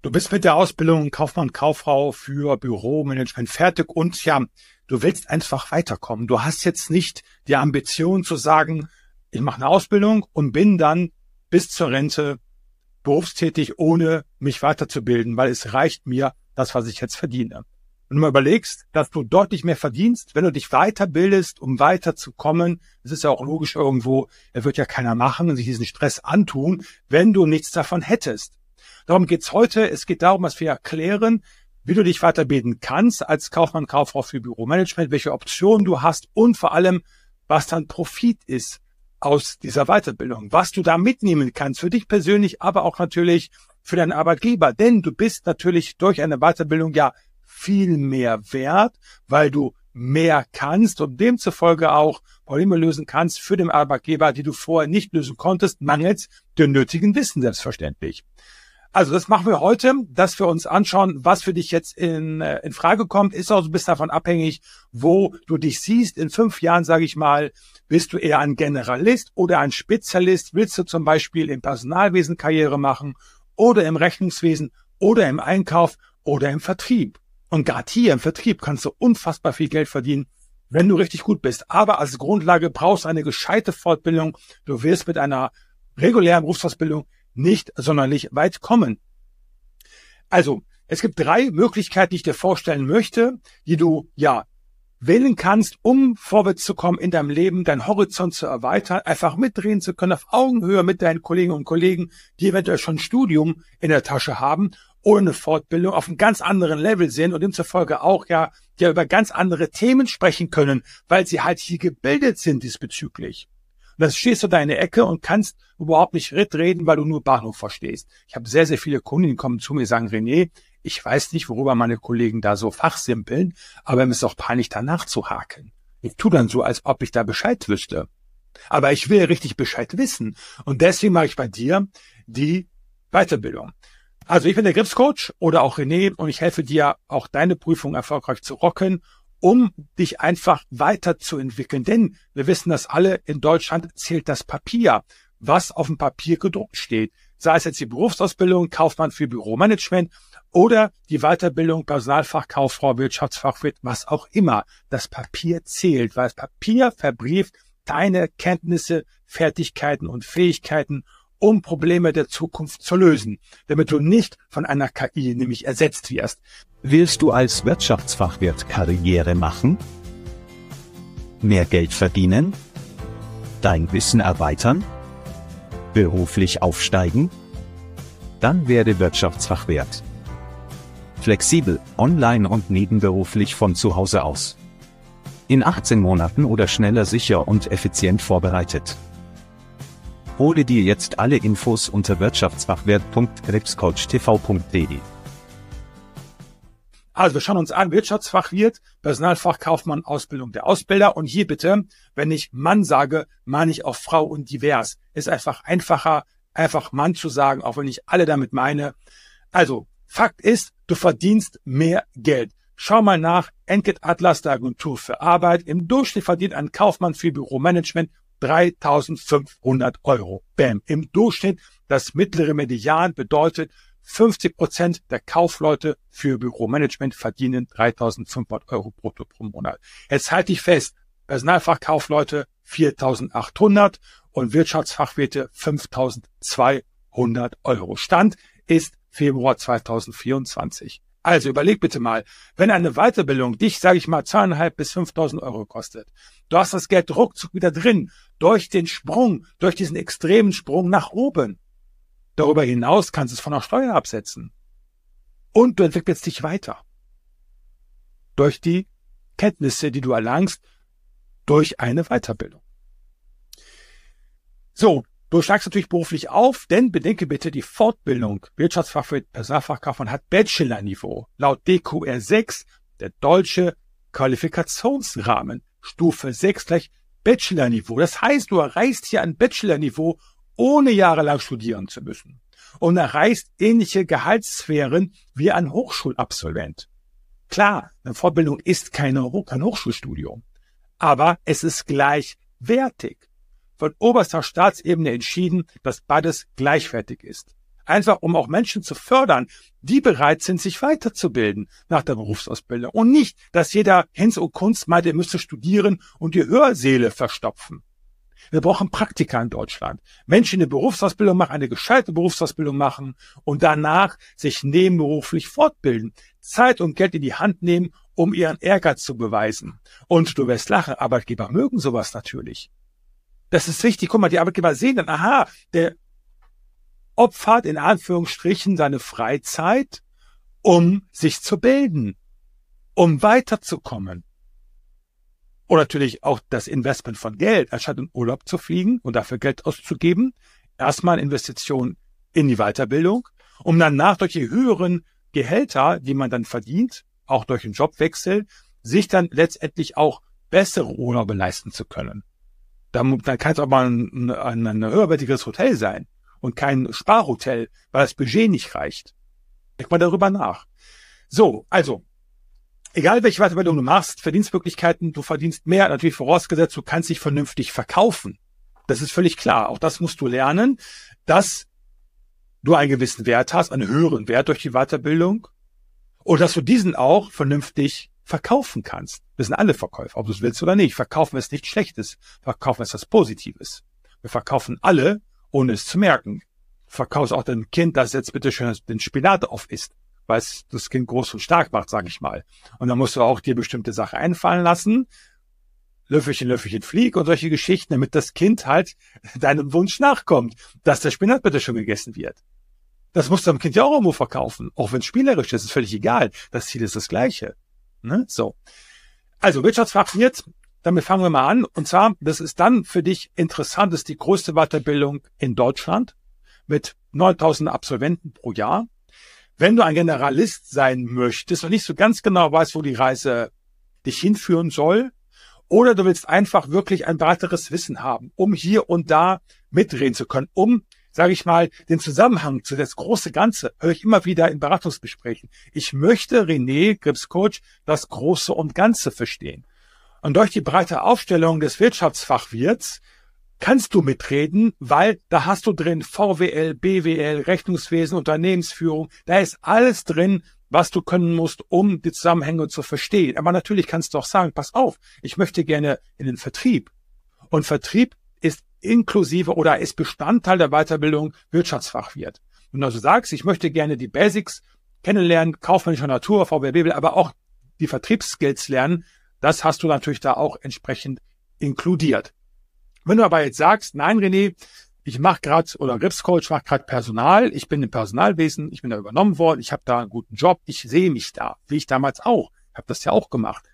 Du bist mit der Ausbildung Kaufmann, Kauffrau für Büromanagement fertig und ja, du willst einfach weiterkommen. Du hast jetzt nicht die Ambition zu sagen, ich mache eine Ausbildung und bin dann bis zur Rente berufstätig, ohne mich weiterzubilden, weil es reicht mir das, was ich jetzt verdiene. Wenn du mal überlegst, dass du deutlich mehr verdienst, wenn du dich weiterbildest, um weiterzukommen, das ist ja auch logisch irgendwo, er wird ja keiner machen und sich diesen Stress antun, wenn du nichts davon hättest. Darum geht's heute. Es geht darum, dass wir erklären, wie du dich weiterbilden kannst als Kaufmann, Kauffrau für Büromanagement, welche Optionen du hast und vor allem, was dann Profit ist aus dieser Weiterbildung, was du da mitnehmen kannst für dich persönlich, aber auch natürlich für deinen Arbeitgeber. Denn du bist natürlich durch eine Weiterbildung ja viel mehr wert, weil du mehr kannst und demzufolge auch Probleme lösen kannst für den Arbeitgeber, die du vorher nicht lösen konntest, mangels dem nötigen Wissen selbstverständlich. Also das machen wir heute, dass wir uns anschauen, was für dich jetzt in, äh, in Frage kommt. Ist auch so ein bisschen davon abhängig, wo du dich siehst. In fünf Jahren, sage ich mal, bist du eher ein Generalist oder ein Spezialist? Willst du zum Beispiel im Personalwesen Karriere machen oder im Rechnungswesen oder im Einkauf oder im Vertrieb? Und gerade hier im Vertrieb kannst du unfassbar viel Geld verdienen, wenn du richtig gut bist. Aber als Grundlage brauchst du eine gescheite Fortbildung. Du wirst mit einer regulären Berufsausbildung nicht sonderlich weit kommen. Also, es gibt drei Möglichkeiten, die ich dir vorstellen möchte, die du ja wählen kannst, um vorwärts zu kommen in deinem Leben, deinen Horizont zu erweitern, einfach mitdrehen zu können auf Augenhöhe mit deinen Kollegen und Kollegen, die eventuell schon Studium in der Tasche haben oder eine Fortbildung auf einem ganz anderen Level sind und demzufolge auch ja, ja über ganz andere Themen sprechen können, weil sie halt hier gebildet sind diesbezüglich. Und dann stehst du da in der Ecke und kannst überhaupt nicht reden, weil du nur Bahnhof verstehst. Ich habe sehr, sehr viele Kunden, die kommen zu mir und sagen, René, ich weiß nicht, worüber meine Kollegen da so fachsimpeln, aber mir ist auch peinlich, danach zu haken. Ich tu dann so, als ob ich da Bescheid wüsste. Aber ich will richtig Bescheid wissen. Und deswegen mache ich bei dir die Weiterbildung. Also ich bin der Gripscoach oder auch René und ich helfe dir auch deine Prüfung erfolgreich zu rocken um dich einfach weiterzuentwickeln. Denn wir wissen das alle, in Deutschland zählt das Papier, was auf dem Papier gedruckt steht. Sei es jetzt die Berufsausbildung, Kaufmann für Büromanagement oder die Weiterbildung Personalfachkauffrau, Wirtschaftsfachwirt, was auch immer. Das Papier zählt, weil das Papier verbrieft deine Kenntnisse, Fertigkeiten und Fähigkeiten um Probleme der Zukunft zu lösen, damit du nicht von einer KI nämlich ersetzt wirst. Willst du als Wirtschaftsfachwirt Karriere machen? Mehr Geld verdienen? Dein Wissen erweitern? Beruflich aufsteigen? Dann werde Wirtschaftsfachwirt. Flexibel, online und nebenberuflich von zu Hause aus. In 18 Monaten oder schneller sicher und effizient vorbereitet. Hole dir jetzt alle Infos unter wirtschaftsfachwirt.krebscoachtv.de. Also wir schauen uns an, Wirtschaftsfachwirt, Personalfachkaufmann, Ausbildung der Ausbilder. Und hier bitte, wenn ich Mann sage, meine ich auch Frau und divers. Ist einfach einfacher, einfach Mann zu sagen, auch wenn ich alle damit meine. Also, Fakt ist, du verdienst mehr Geld. Schau mal nach, Enkit Atlas der Agentur für Arbeit. Im Durchschnitt verdient ein Kaufmann für Büromanagement 3500 Euro. Bam. Im Durchschnitt das mittlere Median bedeutet 50 Prozent der Kaufleute für Büromanagement verdienen 3500 Euro brutto pro Monat. Jetzt halte ich fest, Personalfachkaufleute 4800 und Wirtschaftsfachwirte 5200 Euro. Stand ist Februar 2024. Also überleg bitte mal, wenn eine Weiterbildung dich, sage ich mal, zweieinhalb bis 5.000 Euro kostet, du hast das Geld ruckzuck wieder drin, durch den Sprung, durch diesen extremen Sprung nach oben. Darüber hinaus kannst du es von der Steuer absetzen. Und du entwickelst dich weiter. Durch die Kenntnisse, die du erlangst, durch eine Weiterbildung. So, Du steigst natürlich beruflich auf, denn bedenke bitte, die Fortbildung Wirtschaftsfachwirt Personalfachkaufmann hat Bachelor-Niveau. Laut DQR 6, der deutsche Qualifikationsrahmen, Stufe 6 gleich Bachelor-Niveau. Das heißt, du erreichst hier ein Bachelor-Niveau, ohne jahrelang studieren zu müssen. Und erreichst ähnliche Gehaltssphären wie ein Hochschulabsolvent. Klar, eine Fortbildung ist keine, kein Hochschulstudium. Aber es ist gleichwertig von oberster Staatsebene entschieden, dass beides gleichwertig ist. Einfach um auch Menschen zu fördern, die bereit sind, sich weiterzubilden nach der Berufsausbildung. Und nicht, dass jeder Hens und Kunst meint, er müsste studieren und die Hörsäle verstopfen. Wir brauchen Praktika in Deutschland. Menschen, die eine Berufsausbildung machen, eine gescheite Berufsausbildung machen und danach sich nebenberuflich fortbilden, Zeit und Geld in die Hand nehmen, um ihren Ehrgeiz zu beweisen. Und du wirst lachen, Arbeitgeber mögen sowas natürlich. Das ist wichtig. Guck mal, die Arbeitgeber sehen dann, aha, der opfert in Anführungsstrichen seine Freizeit, um sich zu bilden, um weiterzukommen. Und natürlich auch das Investment von Geld, anstatt in Urlaub zu fliegen und dafür Geld auszugeben. Erstmal Investition in die Weiterbildung, um danach durch die höheren Gehälter, die man dann verdient, auch durch den Jobwechsel, sich dann letztendlich auch bessere Urlaube leisten zu können. Dann, dann kann es auch mal ein, ein, ein höherwertiges Hotel sein und kein Sparhotel, weil das Budget nicht reicht. Denk mal darüber nach. So, also egal welche Weiterbildung du machst, Verdienstmöglichkeiten, du verdienst mehr, natürlich vorausgesetzt, du kannst dich vernünftig verkaufen. Das ist völlig klar. Auch das musst du lernen, dass du einen gewissen Wert hast, einen höheren Wert durch die Weiterbildung und dass du diesen auch vernünftig verkaufen kannst. Wir sind alle Verkäufer, ob du es willst oder nicht. Verkaufen ist nichts Schlechtes. Verkaufen ist was Positives. Wir verkaufen alle, ohne es zu merken. Verkaufst auch dein Kind, das jetzt bitte schön den Spinat auf isst weil es das Kind groß und stark macht, sage ich mal. Und dann musst du auch dir bestimmte Sachen einfallen lassen. Löffelchen, Löffelchen, Flieg und solche Geschichten, damit das Kind halt deinem Wunsch nachkommt, dass der Spinat bitte schon gegessen wird. Das musst du dem Kind ja auch irgendwo verkaufen. Auch wenn es spielerisch ist, ist völlig egal. Das Ziel ist das gleiche. Ne? So. Also Wirtschaftsfachwirt, damit fangen wir mal an. Und zwar, das ist dann für dich interessant, das ist die größte Weiterbildung in Deutschland mit 9000 Absolventen pro Jahr. Wenn du ein Generalist sein möchtest und nicht so ganz genau weißt, wo die Reise dich hinführen soll, oder du willst einfach wirklich ein breiteres Wissen haben, um hier und da mitreden zu können, um, sage ich mal, den Zusammenhang zu das große Ganze, höre ich immer wieder in Beratungsgesprächen. Ich möchte René Grips Coach das Große und Ganze verstehen. Und durch die breite Aufstellung des Wirtschaftsfachwirts kannst du mitreden, weil da hast du drin VWL, BWL, Rechnungswesen, Unternehmensführung, da ist alles drin, was du können musst, um die Zusammenhänge zu verstehen. Aber natürlich kannst du auch sagen, pass auf, ich möchte gerne in den Vertrieb. Und Vertrieb ist inklusive oder ist Bestandteil der Weiterbildung Wirtschaftsfachwirt. Und also sagst, ich möchte gerne die Basics kennenlernen, kaufmännischer Natur, VWL, aber auch die Vertriebsskills lernen, das hast du natürlich da auch entsprechend inkludiert. Wenn du aber jetzt sagst, nein, René, ich mache gerade oder Gripscoach macht gerade Personal, ich bin im Personalwesen, ich bin da übernommen worden, ich habe da einen guten Job, ich sehe mich da, wie ich damals auch, habe das ja auch gemacht.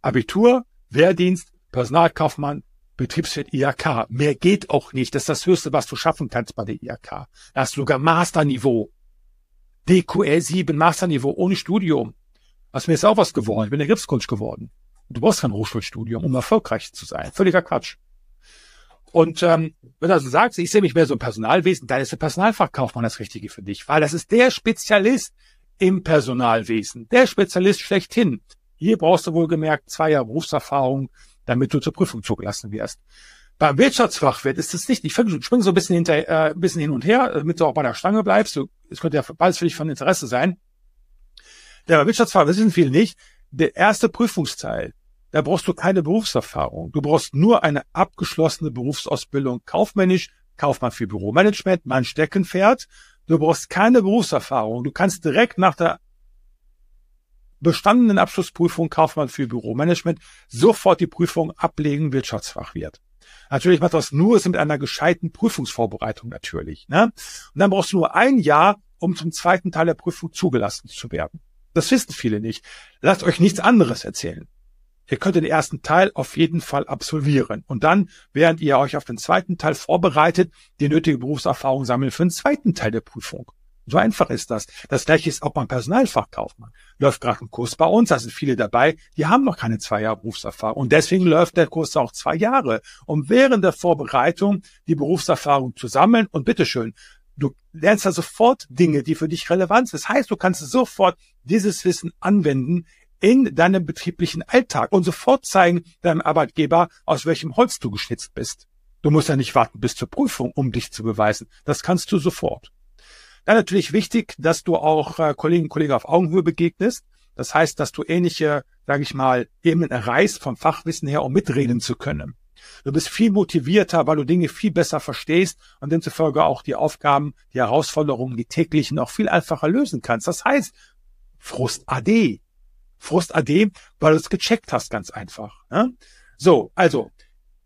Abitur, Wehrdienst, Personalkaufmann, Betriebswirt IHK. Mehr geht auch nicht. Das ist das Höchste, was du schaffen kannst bei der IHK. Da hast du sogar Masterniveau. DQL 7 Masterniveau ohne Studium. Was mir ist auch was geworden. Ich bin der Gripscoach geworden. Du brauchst kein Hochschulstudium, um erfolgreich zu sein. Völliger Quatsch. Und ähm, wenn du also sagst, ich sehe mich mehr so im Personalwesen, dann ist der Personalfachkaufmann das Richtige für dich, weil das ist der Spezialist im Personalwesen, der Spezialist schlechthin. Hier brauchst du wohlgemerkt zwei Jahre Berufserfahrung, damit du zur Prüfung zugelassen wirst. Beim Wirtschaftsfachwirt ist es nicht. Ich springe so ein bisschen hinter, äh, ein bisschen hin und her, damit du auch bei der Stange bleibst. Es könnte ja beides für dich von Interesse sein. Der Wirtschaftsfachwirt wissen viele nicht. Der erste Prüfungsteil, da brauchst du keine Berufserfahrung. Du brauchst nur eine abgeschlossene Berufsausbildung kaufmännisch, Kaufmann für Büromanagement, mein Steckenpferd. Du brauchst keine Berufserfahrung. Du kannst direkt nach der bestandenen Abschlussprüfung Kaufmann für Büromanagement sofort die Prüfung ablegen, Wirtschaftsfachwirt. Natürlich macht das nur mit einer gescheiten Prüfungsvorbereitung natürlich. Ne? Und dann brauchst du nur ein Jahr, um zum zweiten Teil der Prüfung zugelassen zu werden. Das wissen viele nicht. Lasst euch nichts anderes erzählen. Ihr könnt den ersten Teil auf jeden Fall absolvieren. Und dann, während ihr euch auf den zweiten Teil vorbereitet, die nötige Berufserfahrung sammeln für den zweiten Teil der Prüfung. So einfach ist das. Das gleiche ist auch beim Personalfachkaufmann. Läuft gerade ein Kurs bei uns, da sind viele dabei, die haben noch keine zwei Jahre Berufserfahrung. Und deswegen läuft der Kurs auch zwei Jahre, um während der Vorbereitung die Berufserfahrung zu sammeln. Und bitteschön, du lernst da sofort Dinge, die für dich relevant sind. Das heißt, du kannst sofort dieses Wissen anwenden in deinem betrieblichen Alltag und sofort zeigen deinem Arbeitgeber, aus welchem Holz du geschnitzt bist. Du musst ja nicht warten bis zur Prüfung, um dich zu beweisen. Das kannst du sofort. Dann natürlich wichtig, dass du auch äh, Kolleginnen und Kollegen auf Augenhöhe begegnest. Das heißt, dass du ähnliche, sage ich mal, Ebenen erreichst vom Fachwissen her, um mitreden zu können. Du bist viel motivierter, weil du Dinge viel besser verstehst und demzufolge auch die Aufgaben, die Herausforderungen, die täglichen auch viel einfacher lösen kannst. Das heißt, Frust AD. Frust AD, weil du es gecheckt hast, ganz einfach. Ne? So, also,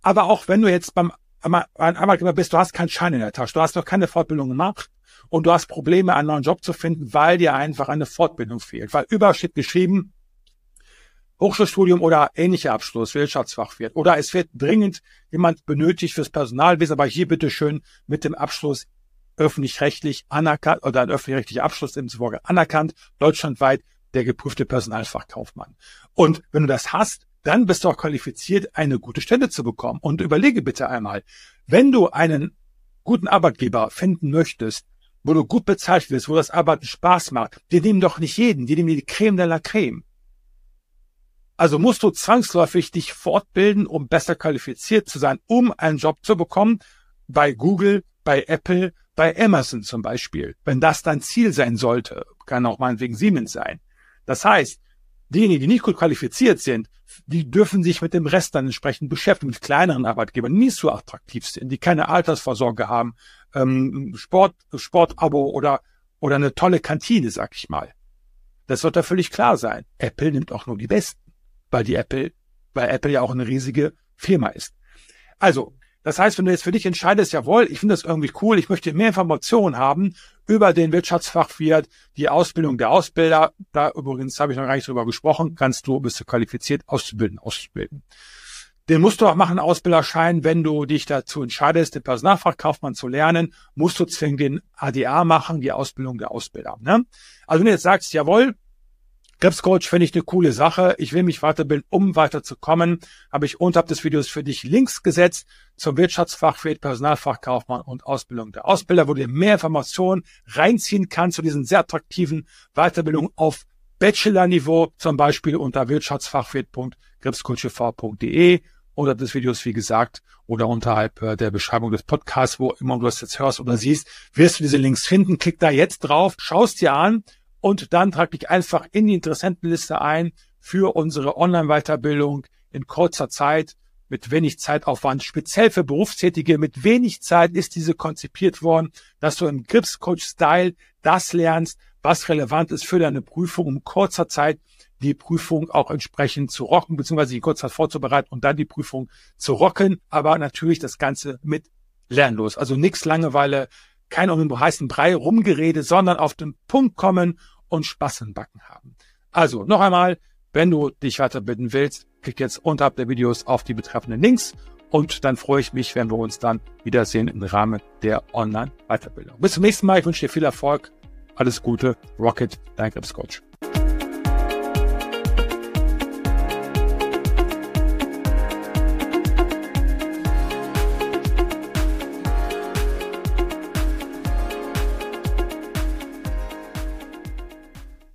aber auch wenn du jetzt beim Arbeitgeber bist, du hast keinen Schein in der Tasche, du hast noch keine Fortbildung gemacht und du hast Probleme, einen neuen Job zu finden, weil dir einfach eine Fortbildung fehlt. Weil überall steht geschrieben, Hochschulstudium oder ähnlicher Abschluss, Wirtschaftsfachwirt. Oder es wird dringend jemand benötigt fürs Personalwesen, aber hier bitte schön mit dem Abschluss öffentlich-rechtlich anerkannt oder ein öffentlich-rechtlicher Abschluss demzufolge anerkannt, deutschlandweit der geprüfte Personalfachkaufmann. Und wenn du das hast, dann bist du auch qualifiziert, eine gute Stelle zu bekommen. Und überlege bitte einmal, wenn du einen guten Arbeitgeber finden möchtest, wo du gut bezahlt wirst, wo das Arbeiten Spaß macht, die nehmen doch nicht jeden, die nehmen die Creme de la Creme. Also musst du zwangsläufig dich fortbilden, um besser qualifiziert zu sein, um einen Job zu bekommen. Bei Google, bei Apple, bei Amazon zum Beispiel. Wenn das dein Ziel sein sollte, kann auch meinetwegen Siemens sein. Das heißt, diejenigen, die nicht gut qualifiziert sind, die dürfen sich mit dem Rest dann entsprechend beschäftigen, mit kleineren Arbeitgebern, die nicht so attraktiv sind, die keine Altersvorsorge haben, ähm, Sport, Sportabo oder, oder eine tolle Kantine, sag ich mal. Das wird da völlig klar sein. Apple nimmt auch nur die Besten weil die Apple, weil Apple ja auch eine riesige Firma ist. Also, das heißt, wenn du jetzt für dich entscheidest, jawohl, ich finde das irgendwie cool, ich möchte mehr Informationen haben über den Wirtschaftsfachwirt, die Ausbildung der Ausbilder, da übrigens habe ich noch gar nicht drüber gesprochen, kannst du, bist du qualifiziert, auszubilden, auszubilden. Den musst du auch machen, Ausbilderschein, wenn du dich dazu entscheidest, den Personalfachkaufmann zu lernen, musst du zwingend den ADA machen, die Ausbildung der Ausbilder. Ne? Also wenn du jetzt sagst, jawohl, Krebscoach finde ich eine coole Sache. Ich will mich weiterbilden, um weiterzukommen. Habe ich unterhalb des Videos für dich Links gesetzt zum Wirtschaftsfachwirt, Personalfachkaufmann und Ausbildung der Ausbilder, wo du dir mehr Informationen reinziehen kannst zu diesen sehr attraktiven Weiterbildungen auf Bachelor-Niveau, zum Beispiel unter wirtschaftsfachwirt.krebscoach.de unter des Videos, wie gesagt, oder unterhalb äh, der Beschreibung des Podcasts, wo immer du das jetzt hörst oder siehst, wirst du diese Links finden. Klick da jetzt drauf, schaust dir an und dann trag dich einfach in die Interessentenliste ein für unsere Online-Weiterbildung in kurzer Zeit mit wenig Zeitaufwand, speziell für Berufstätige. Mit wenig Zeit ist diese konzipiert worden, dass du im Gripscoach-Style das lernst, was relevant ist für deine Prüfung, um kurzer Zeit die Prüfung auch entsprechend zu rocken, beziehungsweise die kurz vorzubereiten und dann die Prüfung zu rocken, aber natürlich das Ganze mit lernlos. Also nichts Langeweile, kein um den heißen Brei rumgerede, sondern auf den Punkt kommen und Spaß im Backen haben. Also noch einmal, wenn du dich weiterbilden willst, klick jetzt unterhalb der Videos auf die betreffenden Links und dann freue ich mich, wenn wir uns dann wiedersehen im Rahmen der Online-Weiterbildung. Bis zum nächsten Mal. Ich wünsche dir viel Erfolg. Alles Gute. Rocket, dein Krebscoach.